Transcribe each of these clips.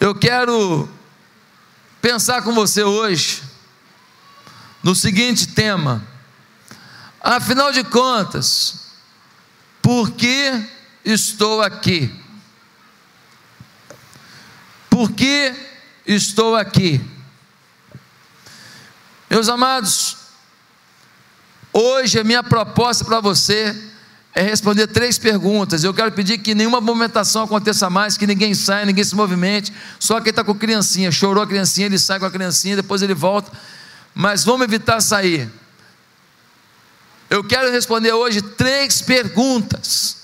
Eu quero pensar com você hoje no seguinte tema: afinal de contas, por que estou aqui? Por que estou aqui? Meus amados, hoje a minha proposta para você é responder três perguntas. Eu quero pedir que nenhuma movimentação aconteça mais, que ninguém saia, ninguém se movimente. Só quem está com criancinha, chorou a criancinha, ele sai com a criancinha, depois ele volta. Mas vamos evitar sair. Eu quero responder hoje três perguntas.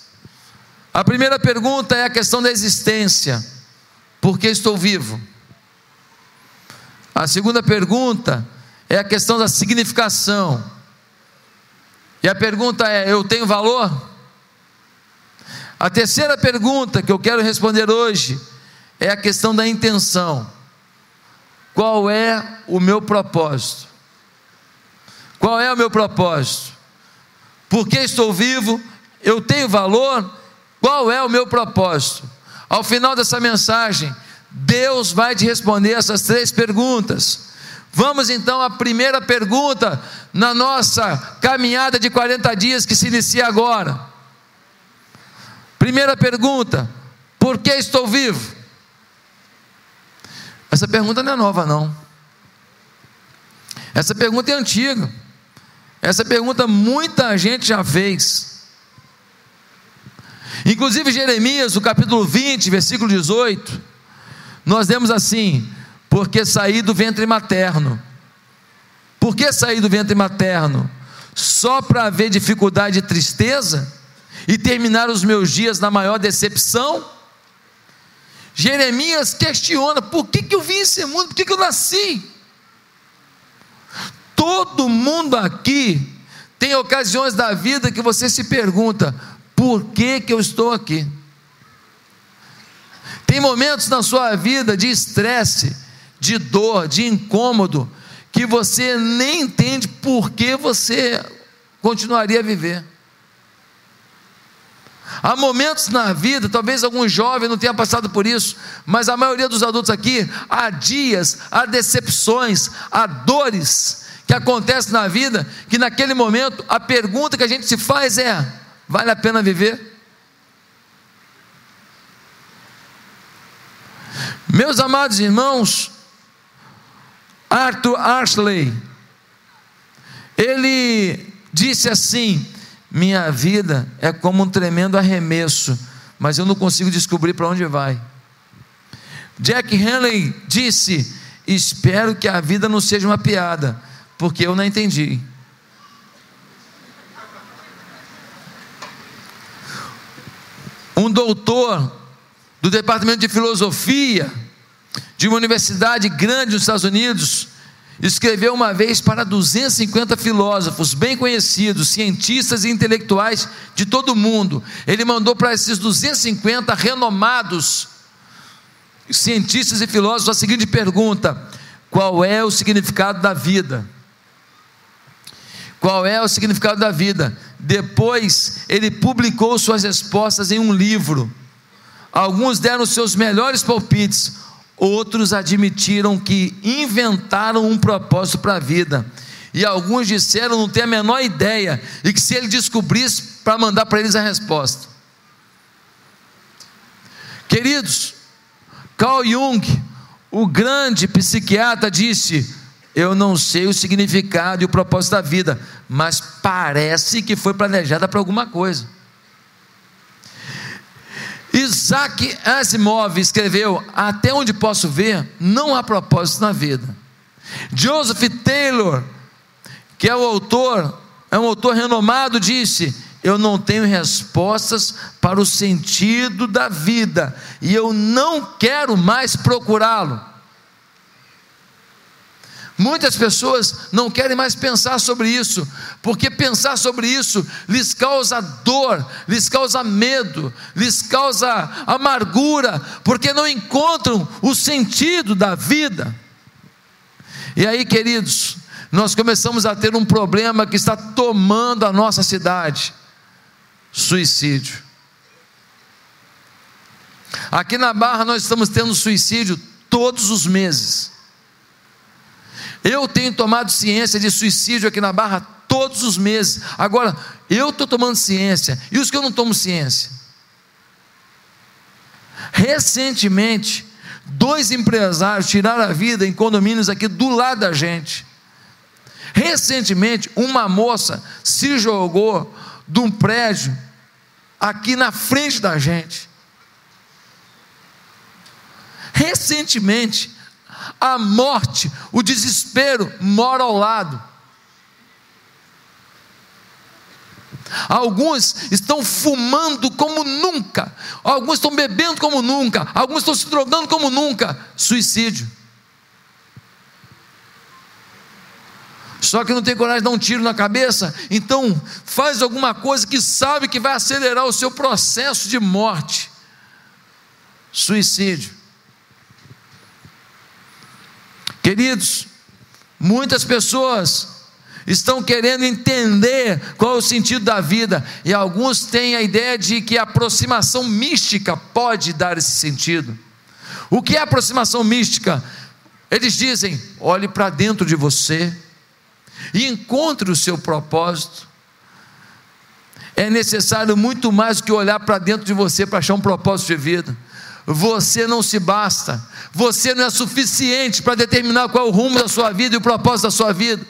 A primeira pergunta é a questão da existência: por que estou vivo? A segunda pergunta é a questão da significação. E a pergunta é: eu tenho valor? A terceira pergunta que eu quero responder hoje é a questão da intenção. Qual é o meu propósito? Qual é o meu propósito? Por que estou vivo? Eu tenho valor? Qual é o meu propósito? Ao final dessa mensagem, Deus vai te responder essas três perguntas. Vamos então à primeira pergunta na nossa caminhada de 40 dias que se inicia agora. Primeira pergunta: por que estou vivo? Essa pergunta não é nova, não. Essa pergunta é antiga. Essa pergunta muita gente já fez. Inclusive Jeremias, no capítulo 20, versículo 18, nós lemos assim: porque saí do ventre materno. Por que sair do ventre materno? Só para haver dificuldade e tristeza? E terminar os meus dias na maior decepção? Jeremias questiona: por que, que eu vim esse mundo? Por que, que eu nasci? Todo mundo aqui tem ocasiões da vida que você se pergunta: por que, que eu estou aqui? Tem momentos na sua vida de estresse, de dor, de incômodo, que você nem entende por que você continuaria a viver. Há momentos na vida, talvez algum jovem não tenha passado por isso, mas a maioria dos adultos aqui, há dias, há decepções, há dores que acontecem na vida, que naquele momento a pergunta que a gente se faz é: vale a pena viver? Meus amados irmãos, Arthur Ashley, ele disse assim: Minha vida é como um tremendo arremesso, mas eu não consigo descobrir para onde vai. Jack Henley disse: Espero que a vida não seja uma piada, porque eu não entendi. Um doutor do departamento de filosofia, de uma universidade grande nos Estados Unidos, escreveu uma vez para 250 filósofos bem conhecidos, cientistas e intelectuais de todo o mundo. Ele mandou para esses 250 renomados cientistas e filósofos a seguinte pergunta: qual é o significado da vida? Qual é o significado da vida? Depois ele publicou suas respostas em um livro. Alguns deram seus melhores palpites, Outros admitiram que inventaram um propósito para a vida. E alguns disseram não ter a menor ideia e que se ele descobrisse para mandar para eles a resposta. Queridos, Carl Jung, o grande psiquiatra, disse: Eu não sei o significado e o propósito da vida, mas parece que foi planejada para alguma coisa. Isaac Asimov escreveu: Até onde posso ver, não há propósito na vida. Joseph Taylor, que é o autor, é um autor renomado, disse: Eu não tenho respostas para o sentido da vida e eu não quero mais procurá-lo. Muitas pessoas não querem mais pensar sobre isso, porque pensar sobre isso lhes causa dor, lhes causa medo, lhes causa amargura, porque não encontram o sentido da vida. E aí, queridos, nós começamos a ter um problema que está tomando a nossa cidade: suicídio. Aqui na Barra nós estamos tendo suicídio todos os meses. Eu tenho tomado ciência de suicídio aqui na Barra todos os meses. Agora, eu estou tomando ciência. E os que eu não tomo ciência? Recentemente, dois empresários tiraram a vida em condomínios aqui do lado da gente. Recentemente, uma moça se jogou de um prédio aqui na frente da gente. Recentemente, a morte, o desespero mora ao lado. Alguns estão fumando como nunca, alguns estão bebendo como nunca, alguns estão se drogando como nunca. Suicídio. Só que não tem coragem de dar um tiro na cabeça, então faz alguma coisa que sabe que vai acelerar o seu processo de morte. Suicídio. Queridos, muitas pessoas estão querendo entender qual é o sentido da vida, e alguns têm a ideia de que a aproximação mística pode dar esse sentido. O que é aproximação mística? Eles dizem: olhe para dentro de você e encontre o seu propósito. É necessário muito mais do que olhar para dentro de você para achar um propósito de vida. Você não se basta, você não é suficiente para determinar qual é o rumo da sua vida e o propósito da sua vida.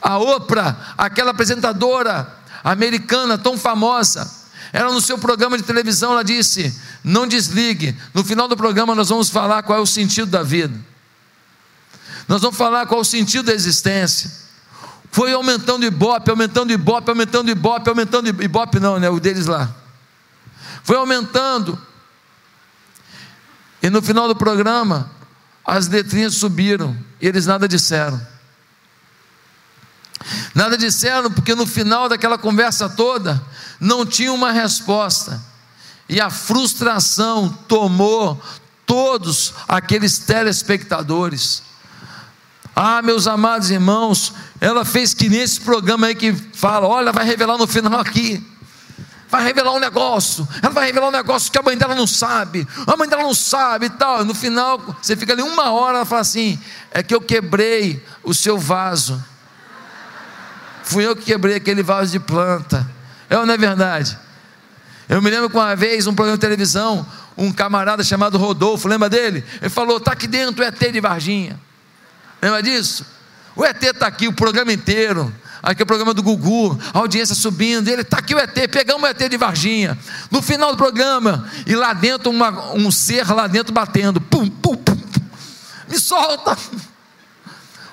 A Oprah, aquela apresentadora americana tão famosa, ela no seu programa de televisão, ela disse: Não desligue, no final do programa nós vamos falar qual é o sentido da vida. Nós vamos falar qual é o sentido da existência. Foi aumentando ibope, aumentando ibope, aumentando ibope, aumentando ibope, não, né? O deles lá. Foi aumentando. E no final do programa, as letrinhas subiram e eles nada disseram. Nada disseram, porque no final daquela conversa toda, não tinha uma resposta. E a frustração tomou todos aqueles telespectadores. Ah, meus amados irmãos, ela fez que nesse programa aí que fala, olha, vai revelar no final aqui. Vai revelar um negócio, ela vai revelar um negócio que a mãe dela não sabe, a mãe dela não sabe e tal. No final, você fica ali uma hora, ela fala assim: é que eu quebrei o seu vaso Fui eu que quebrei aquele vaso de planta. É ou não é verdade? Eu me lembro que uma vez, um programa de televisão, um camarada chamado Rodolfo, lembra dele? Ele falou: está aqui dentro o ET de Varginha. Lembra disso? O ET está aqui o programa inteiro. Aqui é o programa do Gugu, a audiência subindo. Ele está aqui o ET, pegamos o ET de Varginha. No final do programa, e lá dentro, uma, um ser lá dentro batendo. Pum, pum, pum, pum. Me solta!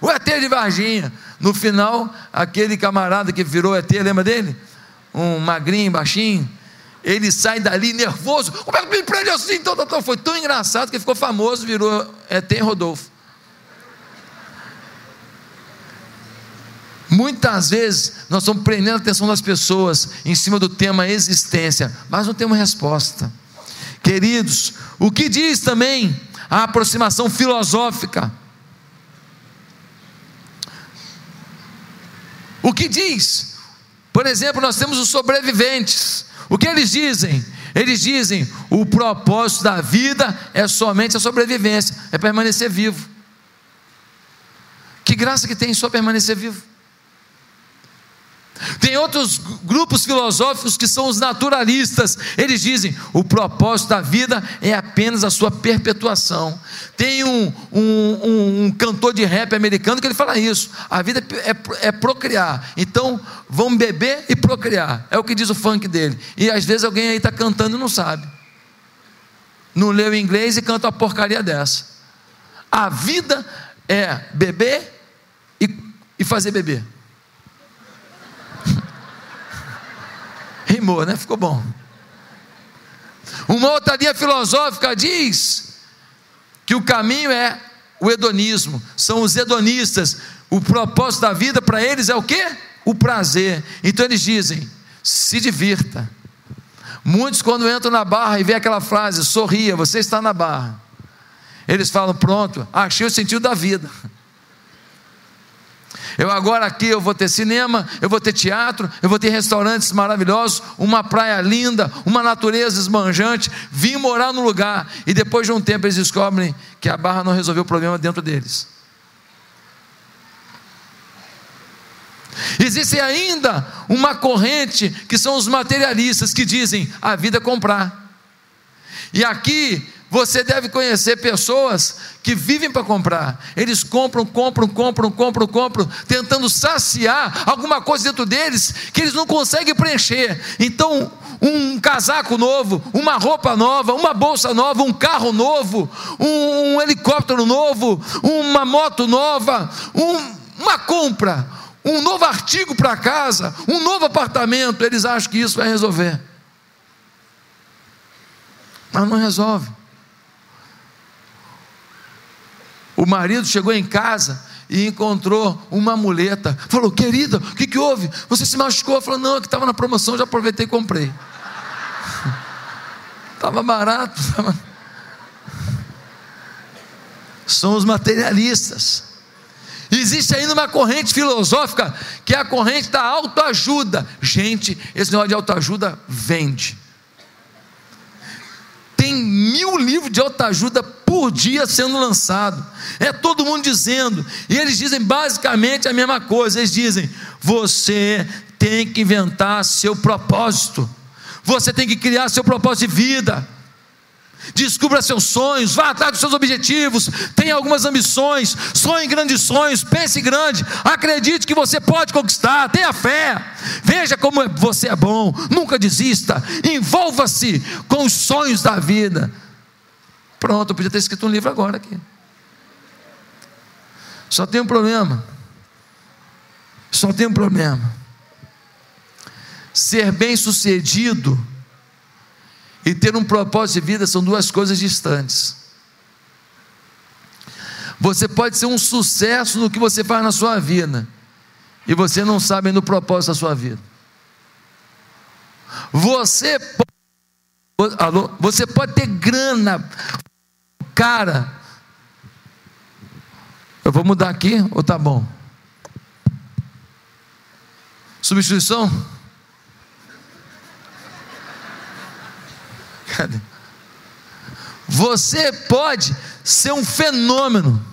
O ET de Varginha. No final, aquele camarada que virou ET, lembra dele? Um magrinho, baixinho. Ele sai dali nervoso. Como é que me prende assim? Então, foi tão engraçado que ficou famoso, virou ET Rodolfo. Muitas vezes nós estamos prendendo a atenção das pessoas em cima do tema existência, mas não temos resposta. Queridos, o que diz também a aproximação filosófica? O que diz? Por exemplo, nós temos os sobreviventes. O que eles dizem? Eles dizem: o propósito da vida é somente a sobrevivência, é permanecer vivo. Que graça que tem só permanecer vivo. Tem outros grupos filosóficos que são os naturalistas. Eles dizem: o propósito da vida é apenas a sua perpetuação. Tem um, um, um, cantor de rap americano que ele fala isso: a vida é, é, procriar. Então, vamos beber e procriar. É o que diz o funk dele. E às vezes alguém aí está cantando e não sabe. Não leu inglês e canta uma porcaria dessa. A vida é beber e, e fazer beber. Rimou, né? Ficou bom. Uma outra linha filosófica diz que o caminho é o hedonismo, são os hedonistas. O propósito da vida para eles é o que? O prazer. Então eles dizem: se divirta. Muitos, quando entram na barra e vê aquela frase, sorria, você está na barra. Eles falam: pronto, achei o sentido da vida. Eu agora aqui eu vou ter cinema, eu vou ter teatro, eu vou ter restaurantes maravilhosos, uma praia linda, uma natureza esbanjante. Vim morar no lugar e depois de um tempo eles descobrem que a barra não resolveu o problema dentro deles. Existe ainda uma corrente que são os materialistas que dizem a vida é comprar. E aqui você deve conhecer pessoas que vivem para comprar. Eles compram, compram, compram, compram, compram, tentando saciar alguma coisa dentro deles que eles não conseguem preencher. Então, um casaco novo, uma roupa nova, uma bolsa nova, um carro novo, um, um helicóptero novo, uma moto nova, um, uma compra, um novo artigo para casa, um novo apartamento. Eles acham que isso vai resolver. Mas não resolve. O marido chegou em casa e encontrou uma muleta. Falou, querida, o que, que houve? Você se machucou? Falou, não, é que estava na promoção, já aproveitei e comprei. Estava barato. Tava... São os materialistas. Existe ainda uma corrente filosófica, que é a corrente da autoajuda. Gente, esse negócio de autoajuda vende. Mil livros de autoajuda por dia sendo lançado. É todo mundo dizendo. E eles dizem basicamente a mesma coisa. Eles dizem: você tem que inventar seu propósito. Você tem que criar seu propósito de vida. Descubra seus sonhos, vá atrás dos seus objetivos, tenha algumas ambições, sonhe grandes sonhos, pense grande, acredite que você pode conquistar, tenha fé, veja como você é bom, nunca desista, envolva-se com os sonhos da vida. Pronto, eu podia ter escrito um livro agora aqui. Só tem um problema. Só tem um problema. Ser bem sucedido e ter um propósito de vida são duas coisas distantes. Você pode ser um sucesso no que você faz na sua vida, e você não sabe no propósito da sua vida. Você pode, alô, você pode ter grana, cara. Eu vou mudar aqui ou tá bom? Substituição? Você pode ser um fenômeno.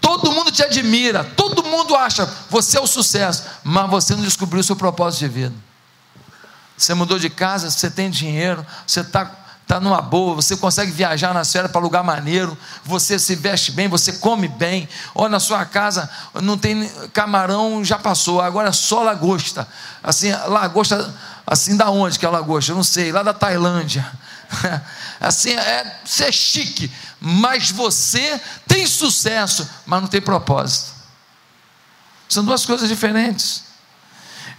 Todo mundo te admira, todo mundo acha você é o sucesso, mas você não descobriu o seu propósito de vida. Você mudou de casa, você tem dinheiro, você está tá numa boa, você consegue viajar na férias para lugar maneiro, você se veste bem, você come bem, ou na sua casa não tem camarão, já passou, agora é só lagosta. Assim, lagosta, assim da onde que é lagosta? Eu não sei, lá da Tailândia. Assim, é, você é chique, mas você tem sucesso, mas não tem propósito. São duas coisas diferentes.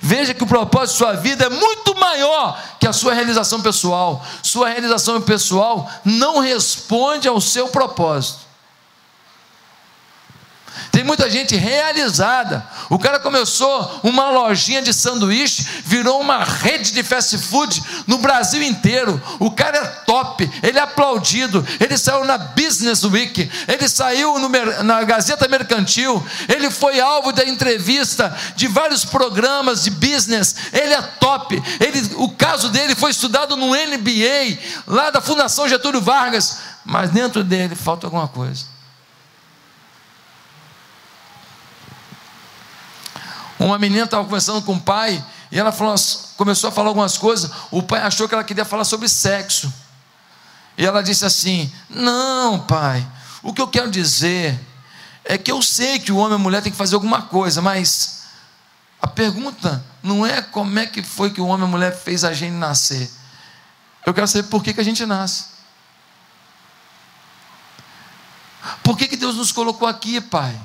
Veja que o propósito de sua vida é muito maior que a sua realização pessoal. Sua realização pessoal não responde ao seu propósito. Tem muita gente realizada. O cara começou uma lojinha de sanduíche, virou uma rede de fast food no Brasil inteiro. O cara é top, ele é aplaudido. Ele saiu na Business Week, ele saiu no, na Gazeta Mercantil, ele foi alvo da entrevista de vários programas de business. Ele é top. Ele, o caso dele foi estudado no NBA, lá da Fundação Getúlio Vargas. Mas dentro dele falta alguma coisa. Uma menina estava conversando com o pai e ela falou, começou a falar algumas coisas. O pai achou que ela queria falar sobre sexo. E ela disse assim: Não, pai, o que eu quero dizer é que eu sei que o homem e a mulher tem que fazer alguma coisa, mas a pergunta não é como é que foi que o homem e a mulher fez a gente nascer. Eu quero saber por que, que a gente nasce. Por que, que Deus nos colocou aqui, pai?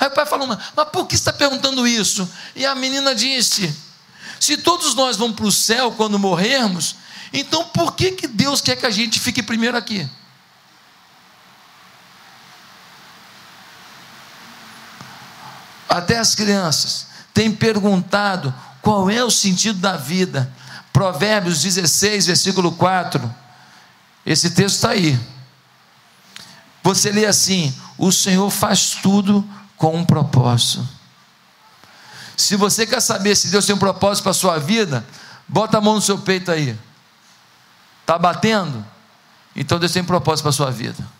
Aí o pai falou, mas por que está perguntando isso? E a menina disse: se todos nós vamos para o céu quando morrermos, então por que, que Deus quer que a gente fique primeiro aqui? Até as crianças têm perguntado qual é o sentido da vida. Provérbios 16, versículo 4. Esse texto está aí. você lê assim: o Senhor faz tudo com um propósito. Se você quer saber se Deus tem um propósito para a sua vida, bota a mão no seu peito aí. Está batendo? Então Deus tem um propósito para a sua vida.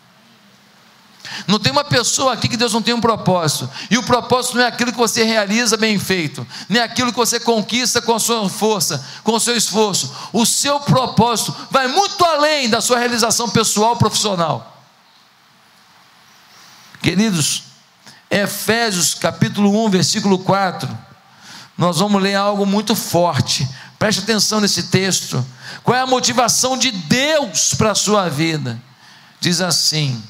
Não tem uma pessoa aqui que Deus não tem um propósito. E o propósito não é aquilo que você realiza bem feito, nem aquilo que você conquista com a sua força, com o seu esforço. O seu propósito vai muito além da sua realização pessoal profissional. Queridos, Efésios capítulo 1, versículo 4, nós vamos ler algo muito forte. Preste atenção nesse texto. Qual é a motivação de Deus para a sua vida? Diz assim: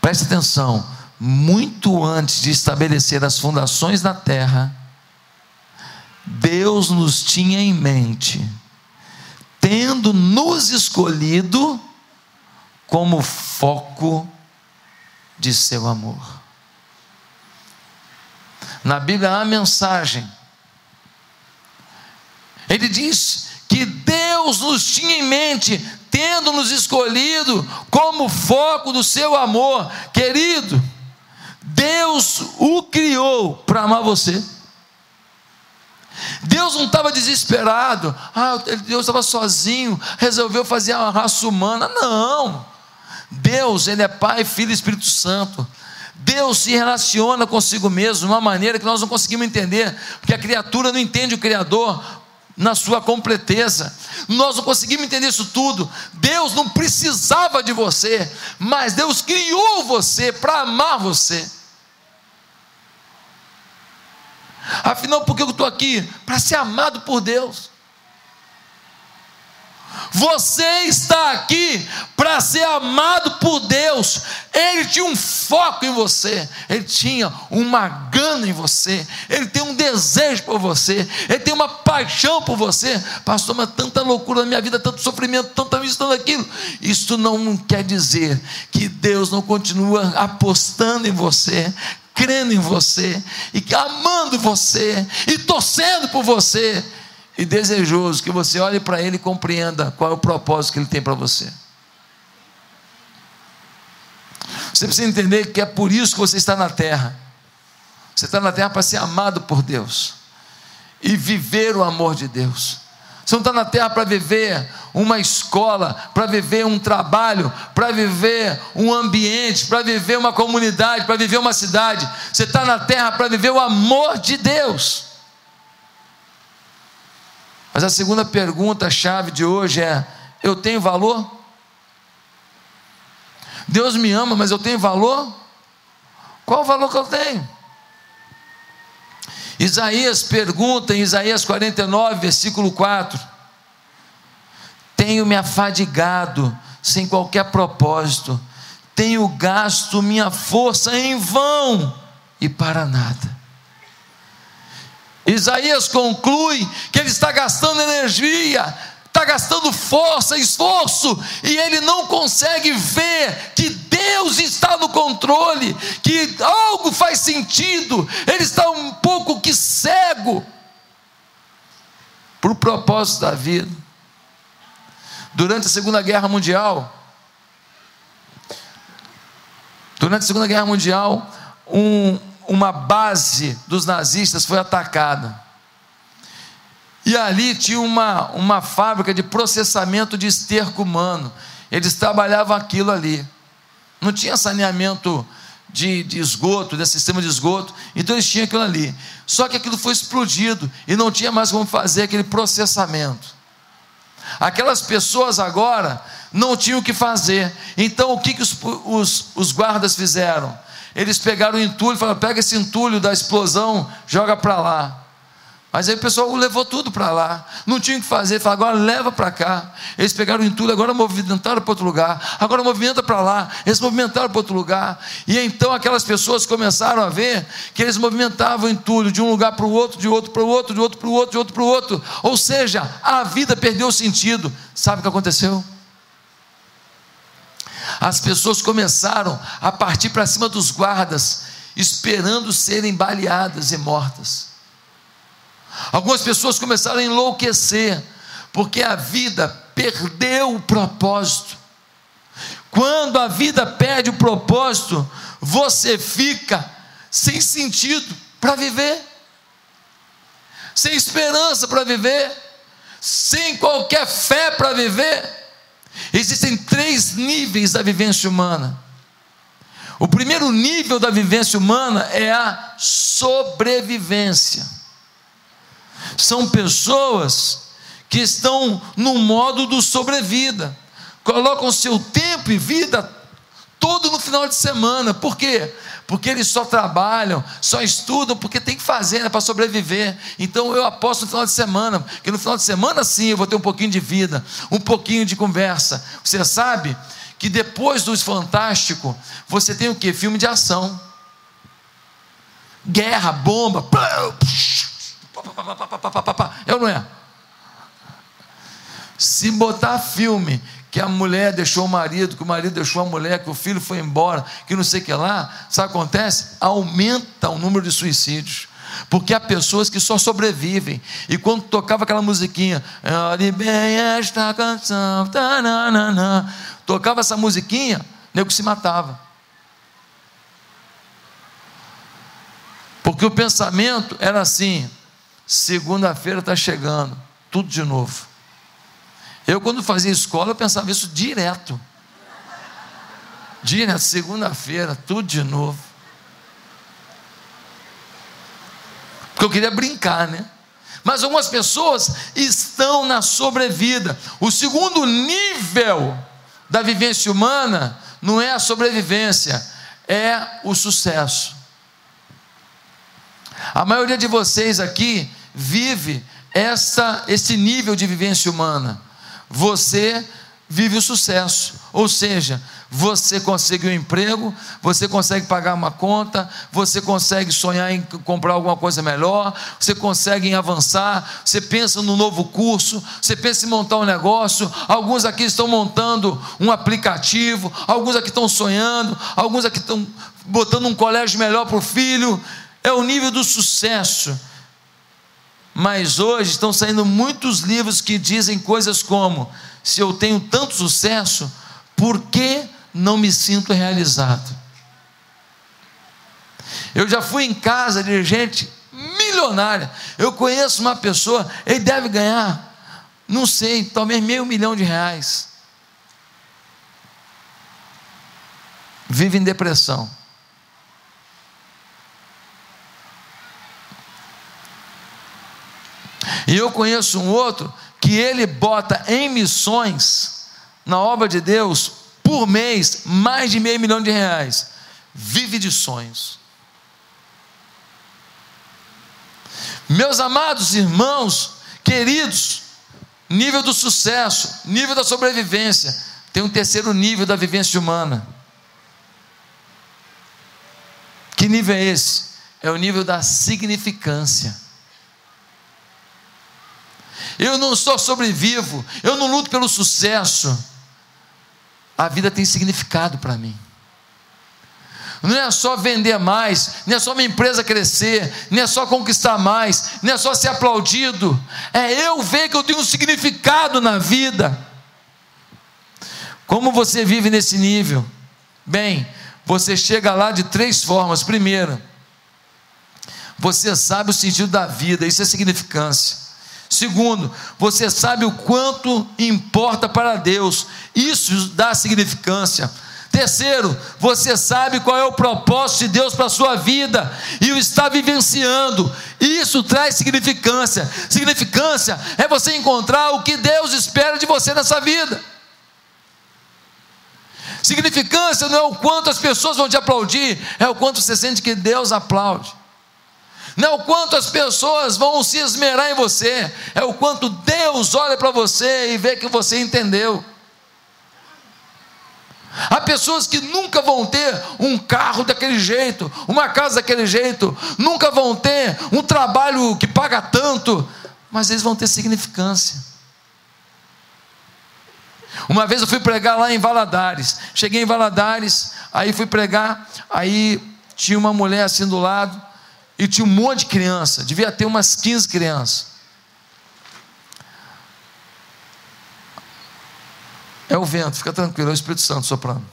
preste atenção, muito antes de estabelecer as fundações da terra, Deus nos tinha em mente, tendo nos escolhido como foco de seu amor. Na Bíblia há mensagem. Ele diz que Deus nos tinha em mente, tendo nos escolhido como foco do seu amor, querido. Deus o criou para amar você. Deus não estava desesperado, ah, Deus estava sozinho, resolveu fazer a raça humana. Não. Deus, Ele é Pai, Filho e Espírito Santo. Deus se relaciona consigo mesmo de uma maneira que nós não conseguimos entender, porque a criatura não entende o Criador na sua completeza. Nós não conseguimos entender isso tudo. Deus não precisava de você, mas Deus criou você para amar você. Afinal, por que eu estou aqui? Para ser amado por Deus. Você está aqui para ser amado por Deus. Ele tinha um foco em você, ele tinha uma gana em você, ele tem um desejo por você, ele tem uma paixão por você. Pastor, mas tanta loucura na minha vida, tanto sofrimento, tanta isso, tanto aquilo. Isso não quer dizer que Deus não continua apostando em você, crendo em você, e amando você, e torcendo por você e desejoso que você olhe para Ele e compreenda qual é o propósito que Ele tem para você. Você precisa entender que é por isso que você está na terra. Você está na terra para ser amado por Deus e viver o amor de Deus. Você não está na terra para viver uma escola, para viver um trabalho, para viver um ambiente, para viver uma comunidade, para viver uma cidade. Você está na terra para viver o amor de Deus. Mas a segunda pergunta chave de hoje é: eu tenho valor? Deus me ama, mas eu tenho valor? Qual o valor que eu tenho? Isaías pergunta em Isaías 49, versículo 4: Tenho me afadigado sem qualquer propósito, tenho gasto minha força em vão e para nada. Isaías conclui que ele está gastando energia, está gastando força, esforço, e ele não consegue ver que Deus está no controle, que algo faz sentido, ele está um pouco que cego para o propósito da vida. Durante a Segunda Guerra Mundial, durante a Segunda Guerra Mundial, um, uma base dos nazistas foi atacada. E ali tinha uma, uma fábrica de processamento de esterco humano. Eles trabalhavam aquilo ali. Não tinha saneamento de, de esgoto, de sistema de esgoto. Então eles tinham aquilo ali. Só que aquilo foi explodido e não tinha mais como fazer aquele processamento. Aquelas pessoas agora não tinham o que fazer. Então o que, que os, os, os guardas fizeram? Eles pegaram o entulho falaram: pega esse entulho da explosão, joga para lá. Mas aí o pessoal levou tudo para lá. Não tinha o que fazer, falaram, agora leva para cá. Eles pegaram o entulho, agora movimentaram para outro lugar. Agora movimenta para lá. Eles movimentaram para outro lugar. E então aquelas pessoas começaram a ver que eles movimentavam o entulho de um lugar para o outro, de outro para o outro, de outro para o outro, de outro para o outro. Ou seja, a vida perdeu sentido. Sabe o que aconteceu? As pessoas começaram a partir para cima dos guardas, esperando serem baleadas e mortas. Algumas pessoas começaram a enlouquecer, porque a vida perdeu o propósito. Quando a vida perde o propósito, você fica sem sentido para viver, sem esperança para viver, sem qualquer fé para viver. Existem três níveis da vivência humana. O primeiro nível da vivência humana é a sobrevivência. São pessoas que estão no modo do sobrevida, colocam seu tempo e vida todo no final de semana. Por quê? Porque eles só trabalham, só estudam, porque tem que fazer né, para sobreviver. Então eu aposto no final de semana, que no final de semana sim eu vou ter um pouquinho de vida, um pouquinho de conversa. Você sabe que depois dos Fantástico, você tem o que? Filme de ação. Guerra, bomba. É ou não é? Se botar filme que a mulher deixou o marido, que o marido deixou a mulher, que o filho foi embora, que não sei o que lá, sabe o que acontece? Aumenta o número de suicídios. Porque há pessoas que só sobrevivem. E quando tocava aquela musiquinha, olhe bem esta canção, tananana, tocava essa musiquinha, o nego se matava. Porque o pensamento era assim: segunda-feira está chegando, tudo de novo. Eu, quando fazia escola, eu pensava isso direto. Direto, segunda-feira, tudo de novo. Porque eu queria brincar, né? Mas algumas pessoas estão na sobrevida. O segundo nível da vivência humana não é a sobrevivência, é o sucesso. A maioria de vocês aqui vive essa, esse nível de vivência humana você vive o sucesso. Ou seja, você consegue um emprego, você consegue pagar uma conta, você consegue sonhar em comprar alguma coisa melhor, você consegue avançar, você pensa no novo curso, você pensa em montar um negócio. Alguns aqui estão montando um aplicativo, alguns aqui estão sonhando, alguns aqui estão botando um colégio melhor para o filho. É o nível do sucesso. Mas hoje estão saindo muitos livros que dizem coisas como: se eu tenho tanto sucesso, por que não me sinto realizado? Eu já fui em casa de gente milionária. Eu conheço uma pessoa, ele deve ganhar, não sei, talvez meio milhão de reais. Vive em depressão. E eu conheço um outro que ele bota em missões, na obra de Deus, por mês, mais de meio milhão de reais. Vive de sonhos. Meus amados irmãos, queridos, nível do sucesso, nível da sobrevivência, tem um terceiro nível da vivência humana. Que nível é esse? É o nível da significância. Eu não só sobrevivo, eu não luto pelo sucesso. A vida tem significado para mim. Não é só vender mais, não é só minha empresa crescer, não é só conquistar mais, não é só ser aplaudido, é eu ver que eu tenho um significado na vida. Como você vive nesse nível? Bem, você chega lá de três formas. Primeiro, você sabe o sentido da vida, isso é significância. Segundo, você sabe o quanto importa para Deus, isso dá significância. Terceiro, você sabe qual é o propósito de Deus para a sua vida e o está vivenciando. Isso traz significância. Significância é você encontrar o que Deus espera de você nessa vida. Significância não é o quanto as pessoas vão te aplaudir, é o quanto você sente que Deus aplaude não é o quanto as pessoas vão se esmerar em você, é o quanto Deus olha para você e vê que você entendeu. Há pessoas que nunca vão ter um carro daquele jeito, uma casa daquele jeito, nunca vão ter um trabalho que paga tanto, mas eles vão ter significância. Uma vez eu fui pregar lá em Valadares, cheguei em Valadares, aí fui pregar, aí tinha uma mulher assim do lado, e tinha um monte de criança, devia ter umas 15 crianças. É o vento, fica tranquilo, é o Espírito Santo soprando.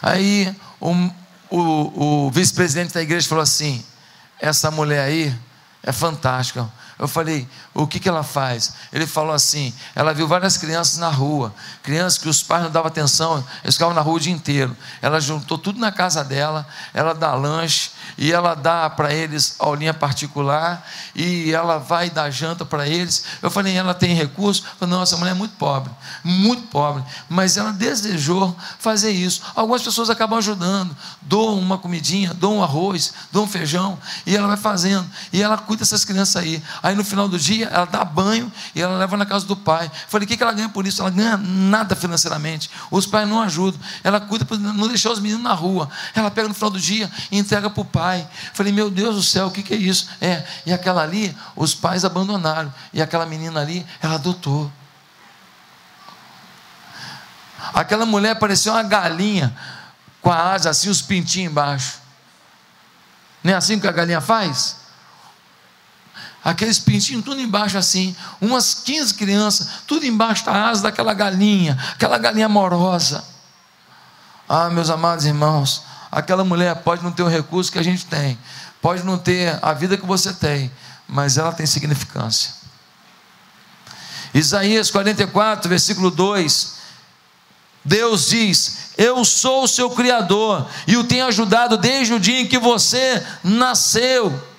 Aí o, o, vice-presidente da igreja falou assim: essa mulher aí é fantástica. Eu falei, o que, que ela faz? Ele falou assim: ela viu várias crianças na rua, crianças que os pais não davam atenção, eles ficavam na rua o dia inteiro. Ela juntou tudo na casa dela, ela dá lanche, e ela dá para eles aulinha particular, e ela vai dar janta para eles. Eu falei, ela tem recurso? Eu falei, não, essa mulher é muito pobre, muito pobre, mas ela desejou fazer isso. Algumas pessoas acabam ajudando, doam uma comidinha, doam um arroz, doam um feijão, e ela vai fazendo, e ela cuida dessas crianças aí. Aí no final do dia, ela dá banho e ela leva na casa do pai. Eu falei, o que ela ganha por isso? Ela ganha nada financeiramente, os pais não ajudam, ela cuida para não deixar os meninos na rua, ela pega no final do dia e entrega para o pai pai. Falei, meu Deus do céu, o que, que é isso? É, e aquela ali, os pais abandonaram. E aquela menina ali, ela adotou. Aquela mulher parecia uma galinha, com a asa assim, os pintinhos embaixo. Não é assim que a galinha faz? Aqueles pintinhos tudo embaixo assim, umas 15 crianças, tudo embaixo da asa daquela galinha, aquela galinha amorosa. Ah, meus amados irmãos, Aquela mulher pode não ter o recurso que a gente tem, pode não ter a vida que você tem, mas ela tem significância. Isaías 44, versículo 2. Deus diz: Eu sou o seu Criador e o tenho ajudado desde o dia em que você nasceu.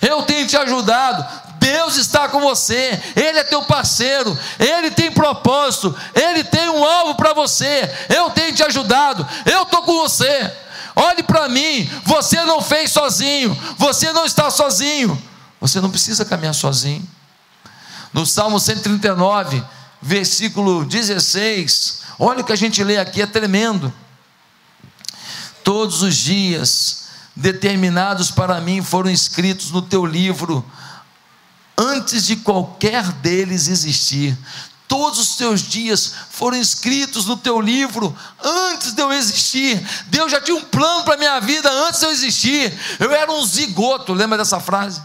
Eu tenho te ajudado Deus está com você, Ele é teu parceiro, Ele tem propósito, Ele tem um alvo para você. Eu tenho te ajudado, eu estou com você. Olhe para mim, você não fez sozinho, você não está sozinho, você não precisa caminhar sozinho. No Salmo 139, versículo 16, olha o que a gente lê aqui, é tremendo. Todos os dias determinados para mim foram escritos no teu livro antes de qualquer deles existir. Todos os teus dias foram escritos no teu livro antes de eu existir. Deus já tinha um plano para a minha vida antes de eu existir. Eu era um zigoto, lembra dessa frase?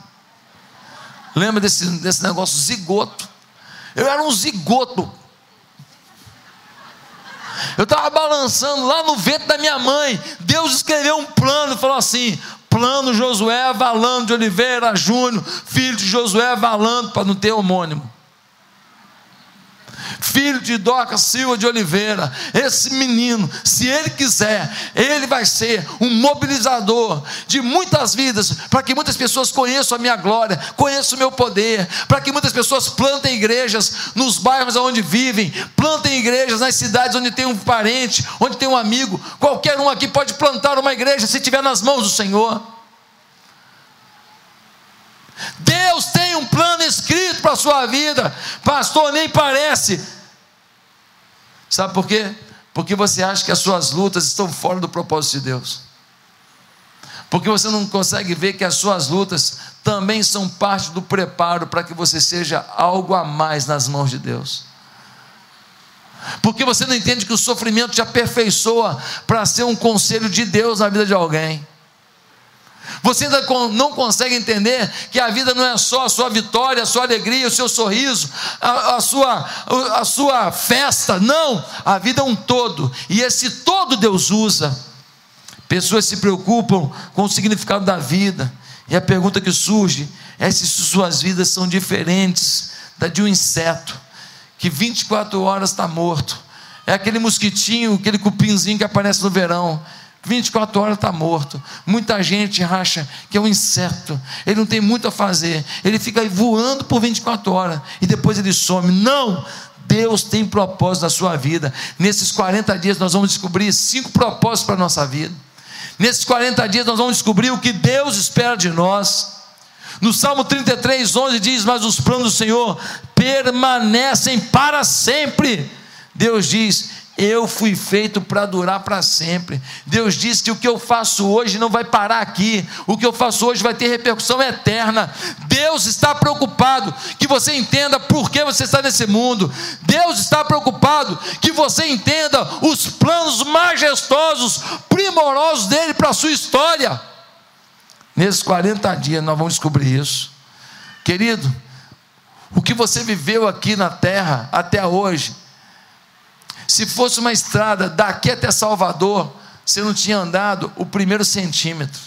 Lembra desse, desse negócio, zigoto? Eu era um zigoto. Eu estava balançando lá no vento da minha mãe. Deus escreveu um plano e falou assim: plano Josué Valando de Oliveira Júnior, filho de Josué Valando, para não ter homônimo filho de Doca Silva de Oliveira, esse menino, se ele quiser, ele vai ser um mobilizador de muitas vidas, para que muitas pessoas conheçam a minha glória, conheçam o meu poder, para que muitas pessoas plantem igrejas nos bairros onde vivem, plantem igrejas nas cidades onde tem um parente, onde tem um amigo, qualquer um aqui pode plantar uma igreja se estiver nas mãos do Senhor. Deus tem um plano escrito para a sua vida, pastor, nem parece. Sabe por quê? Porque você acha que as suas lutas estão fora do propósito de Deus. Porque você não consegue ver que as suas lutas também são parte do preparo para que você seja algo a mais nas mãos de Deus. Porque você não entende que o sofrimento te aperfeiçoa para ser um conselho de Deus na vida de alguém. Você ainda não consegue entender que a vida não é só a sua vitória, a sua alegria, o seu sorriso, a, a, sua, a sua festa. Não, a vida é um todo. E esse todo Deus usa. Pessoas se preocupam com o significado da vida. E a pergunta que surge é se suas vidas são diferentes da de um inseto que 24 horas está morto. É aquele mosquitinho, aquele cupinzinho que aparece no verão 24 horas está morto. Muita gente acha que é um inseto. Ele não tem muito a fazer. Ele fica voando por 24 horas e depois ele some. Não! Deus tem propósito na sua vida. Nesses 40 dias nós vamos descobrir cinco propósitos para a nossa vida. Nesses 40 dias nós vamos descobrir o que Deus espera de nós. No Salmo 33, 11 diz: Mas os planos do Senhor permanecem para sempre. Deus diz: eu fui feito para durar para sempre. Deus disse que o que eu faço hoje não vai parar aqui. O que eu faço hoje vai ter repercussão eterna. Deus está preocupado que você entenda por que você está nesse mundo. Deus está preocupado que você entenda os planos majestosos, primorosos dele para a sua história. Nesses 40 dias nós vamos descobrir isso. Querido, o que você viveu aqui na terra até hoje, se fosse uma estrada daqui até Salvador, você não tinha andado o primeiro centímetro.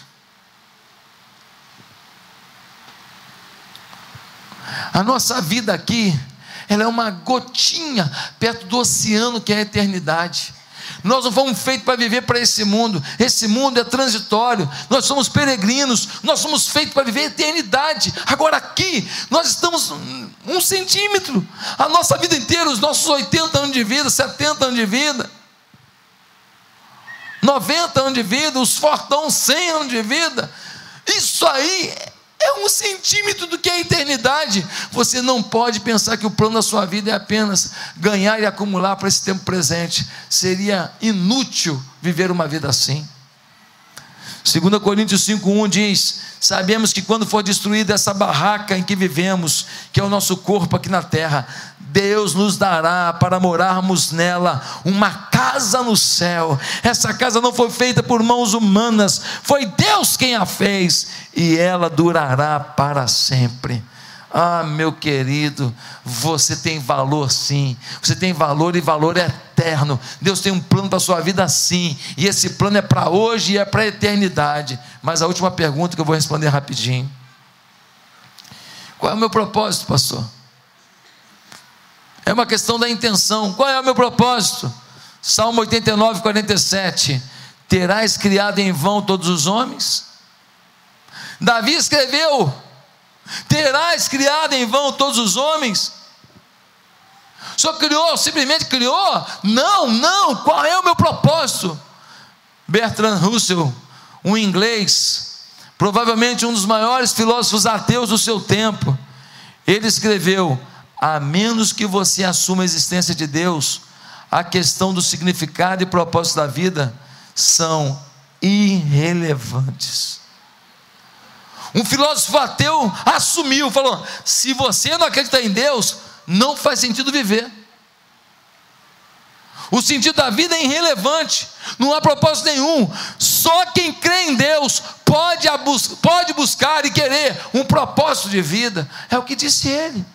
A nossa vida aqui, ela é uma gotinha perto do oceano que é a eternidade. Nós não fomos feitos para viver para esse mundo. Esse mundo é transitório. Nós somos peregrinos. Nós somos feitos para viver a eternidade. Agora aqui, nós estamos um centímetro. A nossa vida inteira, os nossos 80 anos de vida, 70 anos de vida. 90 anos de vida, os fortão 100 anos de vida. Isso aí é um centímetro do que é a eternidade. Você não pode pensar que o plano da sua vida é apenas ganhar e acumular para esse tempo presente. Seria inútil viver uma vida assim. 2 Coríntios 5,1 diz: Sabemos que quando for destruída essa barraca em que vivemos, que é o nosso corpo aqui na terra, Deus nos dará para morarmos nela uma casa no céu. Essa casa não foi feita por mãos humanas, foi Deus quem a fez, e ela durará para sempre. Ah, meu querido, você tem valor sim, você tem valor e valor eterno. Deus tem um plano para a sua vida sim, e esse plano é para hoje e é para a eternidade. Mas a última pergunta que eu vou responder rapidinho: qual é o meu propósito, pastor? É uma questão da intenção. Qual é o meu propósito? Salmo 89, 47. Terás criado em vão todos os homens? Davi escreveu: Terás criado em vão todos os homens? Senhor criou, simplesmente criou? Não, não. Qual é o meu propósito? Bertrand Russell, um inglês, provavelmente um dos maiores filósofos ateus do seu tempo, ele escreveu: a menos que você assuma a existência de Deus, a questão do significado e propósito da vida são irrelevantes. Um filósofo ateu assumiu, falou: se você não acredita em Deus, não faz sentido viver. O sentido da vida é irrelevante, não há propósito nenhum. Só quem crê em Deus pode, pode buscar e querer um propósito de vida. É o que disse ele.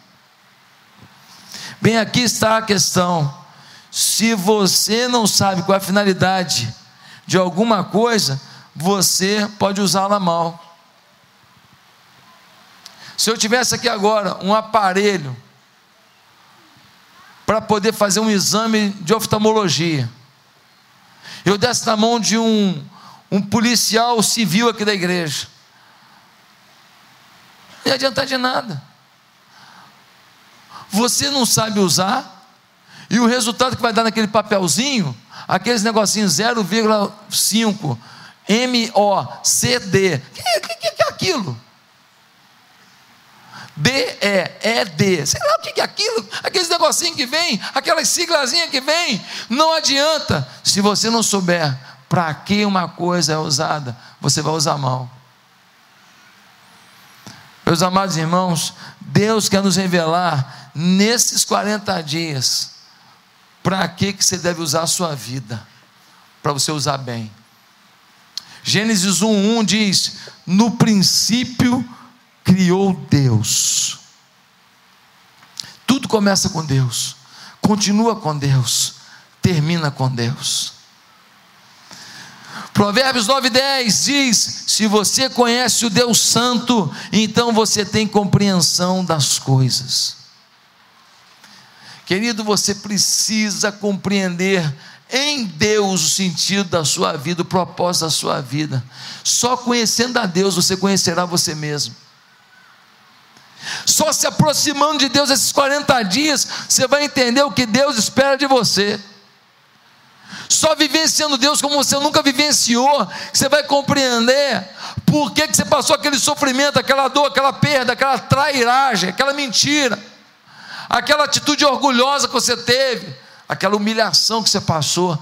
Bem, aqui está a questão. Se você não sabe qual é a finalidade de alguma coisa, você pode usá-la mal. Se eu tivesse aqui agora um aparelho para poder fazer um exame de oftalmologia, eu desse na mão de um, um policial civil aqui da igreja, não ia adiantar de nada você não sabe usar, e o resultado que vai dar naquele papelzinho, aqueles negocinhos 0,5 MOCD, o que, que, que é aquilo? D-E-E-D, sei lá o que é aquilo, aqueles negocinhos que vem, aquelas siglazinhas que vem, não adianta, se você não souber para que uma coisa é usada, você vai usar mal. Meus amados irmãos, Deus quer nos revelar nesses 40 dias, para que, que você deve usar a sua vida? Para você usar bem. Gênesis 1:1 diz: No princípio criou Deus. Tudo começa com Deus, continua com Deus, termina com Deus. Provérbios 9:10 diz: Se você conhece o Deus Santo, então você tem compreensão das coisas. Querido, você precisa compreender em Deus o sentido da sua vida, o propósito da sua vida. Só conhecendo a Deus você conhecerá você mesmo. Só se aproximando de Deus esses 40 dias, você vai entender o que Deus espera de você. Só vivenciando Deus como você nunca vivenciou, você vai compreender por que, que você passou aquele sofrimento, aquela dor, aquela perda, aquela trairagem, aquela mentira aquela atitude orgulhosa que você teve, aquela humilhação que você passou,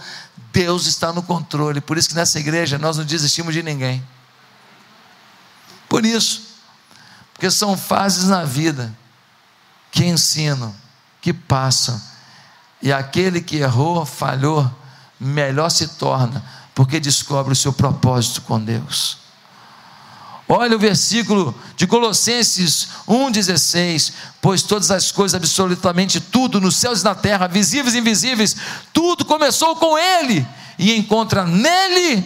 Deus está no controle. Por isso que nessa igreja nós não desistimos de ninguém. Por isso, porque são fases na vida que ensinam, que passam, e aquele que errou, falhou, melhor se torna, porque descobre o seu propósito com Deus. Olha o versículo de Colossenses 1,16: Pois todas as coisas, absolutamente tudo, nos céus e na terra, visíveis e invisíveis, tudo começou com Ele e encontra nele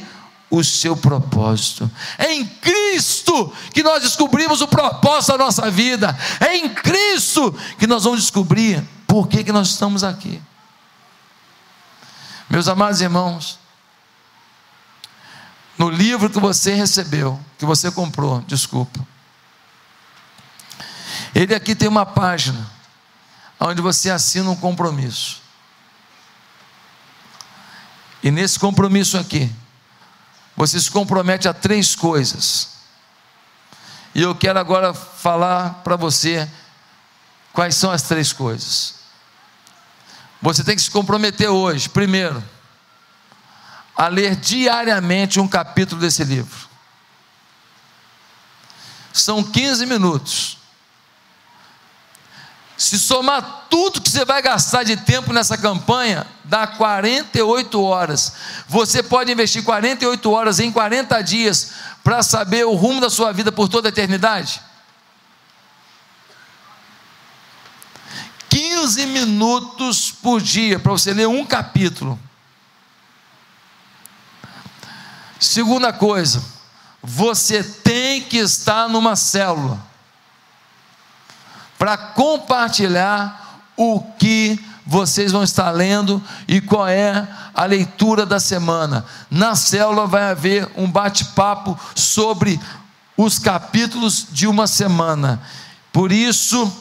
o seu propósito. É em Cristo que nós descobrimos o propósito da nossa vida. É em Cristo que nós vamos descobrir por que, que nós estamos aqui. Meus amados irmãos, no livro que você recebeu, que você comprou, desculpa. Ele aqui tem uma página onde você assina um compromisso. E nesse compromisso aqui, você se compromete a três coisas. E eu quero agora falar para você quais são as três coisas. Você tem que se comprometer hoje, primeiro, a ler diariamente um capítulo desse livro. São 15 minutos. Se somar tudo que você vai gastar de tempo nessa campanha, dá 48 horas. Você pode investir 48 horas em 40 dias para saber o rumo da sua vida por toda a eternidade? 15 minutos por dia para você ler um capítulo. Segunda coisa, você tem que estar numa célula para compartilhar o que vocês vão estar lendo e qual é a leitura da semana. Na célula vai haver um bate-papo sobre os capítulos de uma semana. Por isso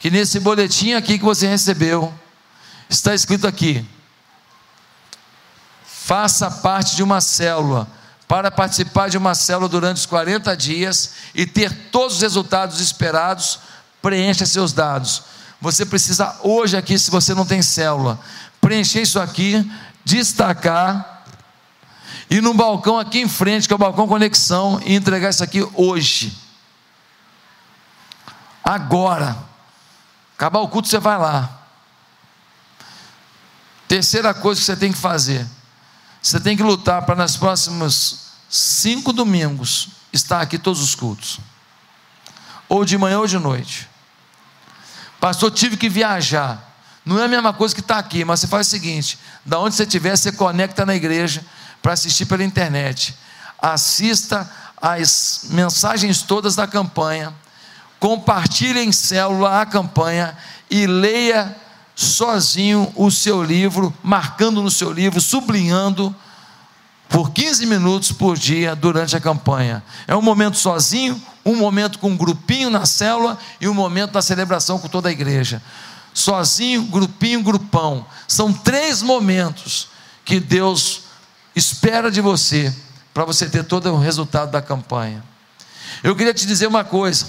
que nesse boletim aqui que você recebeu está escrito aqui: faça parte de uma célula. Para participar de uma célula durante os 40 dias e ter todos os resultados esperados, preencha seus dados. Você precisa hoje aqui, se você não tem célula, preencher isso aqui, destacar e no balcão aqui em frente, que é o balcão conexão, e entregar isso aqui hoje. Agora. Acabar o culto, você vai lá. Terceira coisa que você tem que fazer você tem que lutar para nas próximos cinco domingos estar aqui todos os cultos, ou de manhã ou de noite. Pastor, tive que viajar. Não é a mesma coisa que estar aqui, mas você faz o seguinte: da onde você estiver, você conecta na igreja para assistir pela internet. Assista as mensagens todas da campanha, compartilhe em célula a campanha e leia sozinho o seu livro, marcando no seu livro, sublinhando por 15 minutos por dia durante a campanha. É um momento sozinho, um momento com um grupinho na célula e um momento da celebração com toda a igreja. Sozinho, grupinho, grupão. São três momentos que Deus espera de você para você ter todo o resultado da campanha. Eu queria te dizer uma coisa: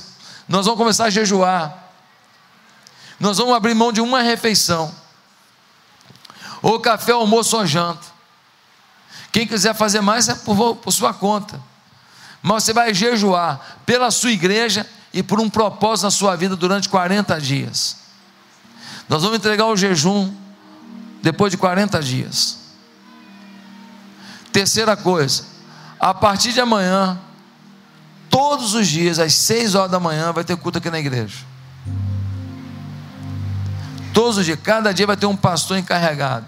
nós vamos começar a jejuar nós vamos abrir mão de uma refeição, ou café, almoço ou janta. Quem quiser fazer mais é por, por sua conta, mas você vai jejuar pela sua igreja e por um propósito na sua vida durante 40 dias. Nós vamos entregar o jejum depois de 40 dias. Terceira coisa, a partir de amanhã, todos os dias, às 6 horas da manhã, vai ter culto aqui na igreja. Todos os dias, cada dia vai ter um pastor encarregado.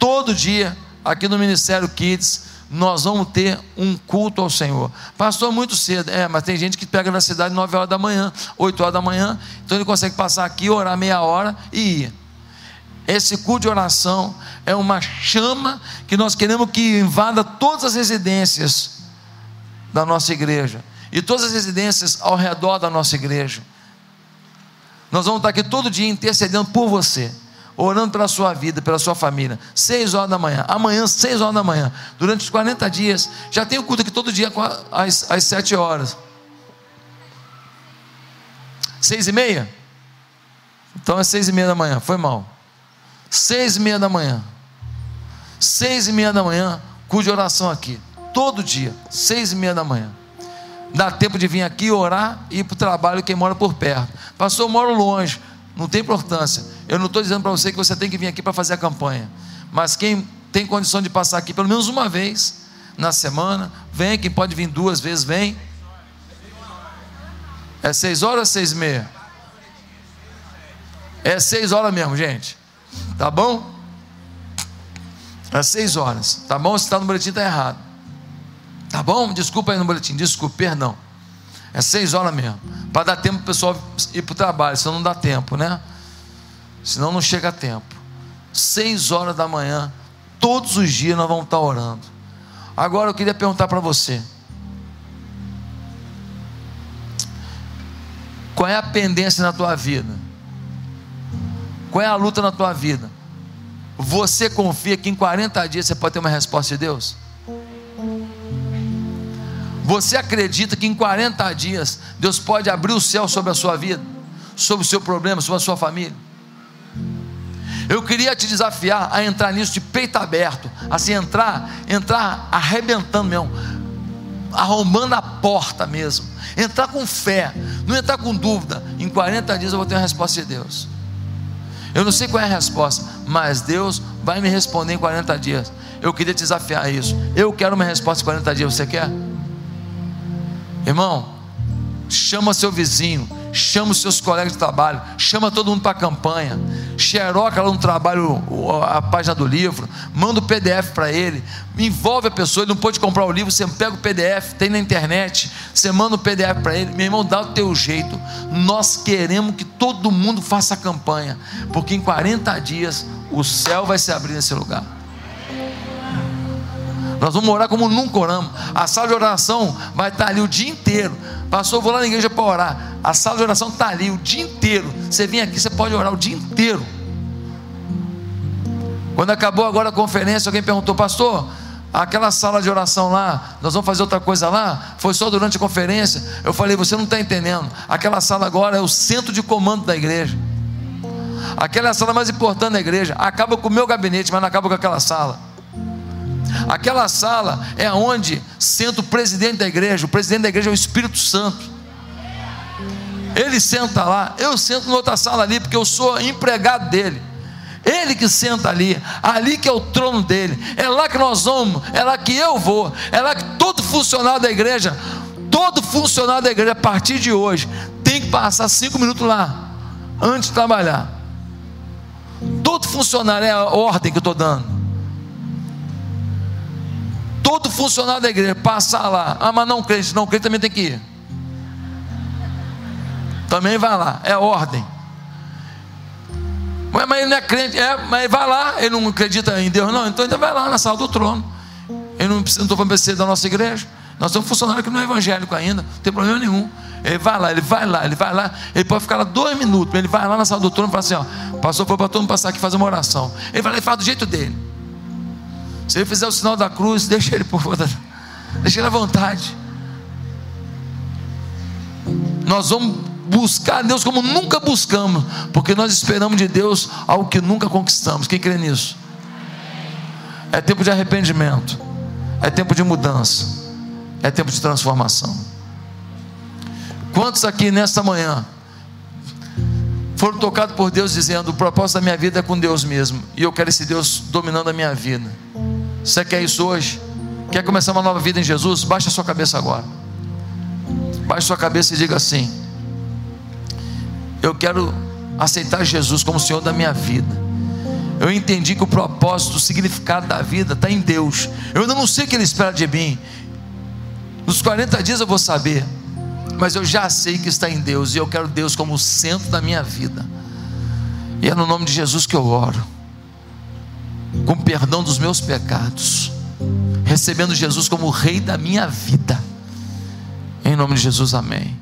Todo dia, aqui no Ministério Kids, nós vamos ter um culto ao Senhor. Pastor, muito cedo. É, mas tem gente que pega na cidade 9 horas da manhã, 8 horas da manhã, então ele consegue passar aqui, orar meia hora e ir. Esse culto de oração é uma chama que nós queremos que invada todas as residências da nossa igreja e todas as residências ao redor da nossa igreja. Nós vamos estar aqui todo dia intercedendo por você, orando pela sua vida, pela sua família. Seis horas da manhã, amanhã, seis horas da manhã, durante os 40 dias. Já tem o culto aqui todo dia às, às sete horas. Seis e meia? Então é seis e meia da manhã, foi mal. Seis e meia da manhã. Seis e meia da manhã, culto de oração aqui. Todo dia, seis e meia da manhã. Dá tempo de vir aqui orar e ir para o trabalho quem mora por perto. Pastor, eu moro longe. Não tem importância. Eu não estou dizendo para você que você tem que vir aqui para fazer a campanha. Mas quem tem condição de passar aqui pelo menos uma vez, na semana. Vem, quem pode vir duas vezes, vem. É seis horas ou seis e meia? É seis horas mesmo, gente. Tá bom? É seis horas. Tá bom? Se está no boletim, está errado. Tá bom? Desculpa aí no boletim. Desculpa, perdão. É seis horas mesmo. Para dar tempo para o pessoal ir para o trabalho. Senão não dá tempo, né? Senão não chega a tempo. Seis horas da manhã. Todos os dias nós vamos estar orando. Agora eu queria perguntar para você. Qual é a pendência na tua vida? Qual é a luta na tua vida? Você confia que em 40 dias você pode ter uma resposta de Deus? Você acredita que em 40 dias Deus pode abrir o céu sobre a sua vida, sobre o seu problema, sobre a sua família? Eu queria te desafiar a entrar nisso de peito aberto, assim entrar, entrar arrebentando mesmo, arrombando a porta mesmo, entrar com fé, não entrar com dúvida. Em 40 dias eu vou ter uma resposta de Deus. Eu não sei qual é a resposta, mas Deus vai me responder em 40 dias. Eu queria te desafiar a isso. Eu quero uma resposta em 40 dias. Você quer? Irmão, chama seu vizinho, chama os seus colegas de trabalho, chama todo mundo para a campanha, xeroca lá no trabalho a página do livro, manda o PDF para ele, envolve a pessoa, ele não pode comprar o livro, você pega o PDF, tem na internet, você manda o PDF para ele, meu irmão, dá o teu jeito, nós queremos que todo mundo faça a campanha, porque em 40 dias o céu vai se abrir nesse lugar. Nós vamos orar como nunca oramos. A sala de oração vai estar ali o dia inteiro. Pastor, vou lá na igreja para orar. A sala de oração está ali o dia inteiro. Você vem aqui, você pode orar o dia inteiro. Quando acabou agora a conferência, alguém perguntou, pastor, aquela sala de oração lá, nós vamos fazer outra coisa lá? Foi só durante a conferência? Eu falei, você não está entendendo. Aquela sala agora é o centro de comando da igreja. Aquela é a sala mais importante da igreja. Acaba com o meu gabinete, mas não acaba com aquela sala. Aquela sala é onde senta o presidente da igreja. O presidente da igreja é o Espírito Santo. Ele senta lá, eu sento em outra sala ali, porque eu sou empregado dele. Ele que senta ali, ali que é o trono dele, é lá que nós vamos, é lá que eu vou, é lá que todo funcionário da igreja, todo funcionário da igreja, a partir de hoje, tem que passar cinco minutos lá, antes de trabalhar. Todo funcionário é a ordem que eu estou dando todo funcionário da igreja passar lá, ah, mas não crente, não crente também tem que ir. Também vai lá, é ordem. Mas, mas ele não é crente, é, mas vai lá, ele não acredita em Deus, não, então ainda vai lá na sala do trono. Ele não precisa, não estou falando ser da nossa igreja. Nós temos um funcionário que não é evangélico ainda, não tem problema nenhum. Ele vai lá, ele vai lá, ele vai lá, ele pode ficar lá dois minutos, ele vai lá na sala do trono e fala assim: ó, passou para todo mundo passar aqui fazer uma oração. Ele vai lá e fala do jeito dele. Se ele fizer o sinal da cruz, deixa ele por fora, deixa ele à vontade. Nós vamos buscar Deus como nunca buscamos, porque nós esperamos de Deus algo que nunca conquistamos. Quem crê nisso? É tempo de arrependimento, é tempo de mudança, é tempo de transformação. Quantos aqui nesta manhã foram tocados por Deus dizendo: o propósito da minha vida é com Deus mesmo, e eu quero esse Deus dominando a minha vida? Você quer isso hoje? Quer começar uma nova vida em Jesus? Baixa sua cabeça agora. Baixe sua cabeça e diga assim: Eu quero aceitar Jesus como Senhor da minha vida. Eu entendi que o propósito, o significado da vida está em Deus. Eu ainda não sei o que Ele espera de mim. Nos 40 dias eu vou saber. Mas eu já sei que está em Deus. E eu quero Deus como o centro da minha vida. E é no nome de Jesus que eu oro com perdão dos meus pecados, recebendo Jesus como Rei da minha vida. Em nome de Jesus, amém.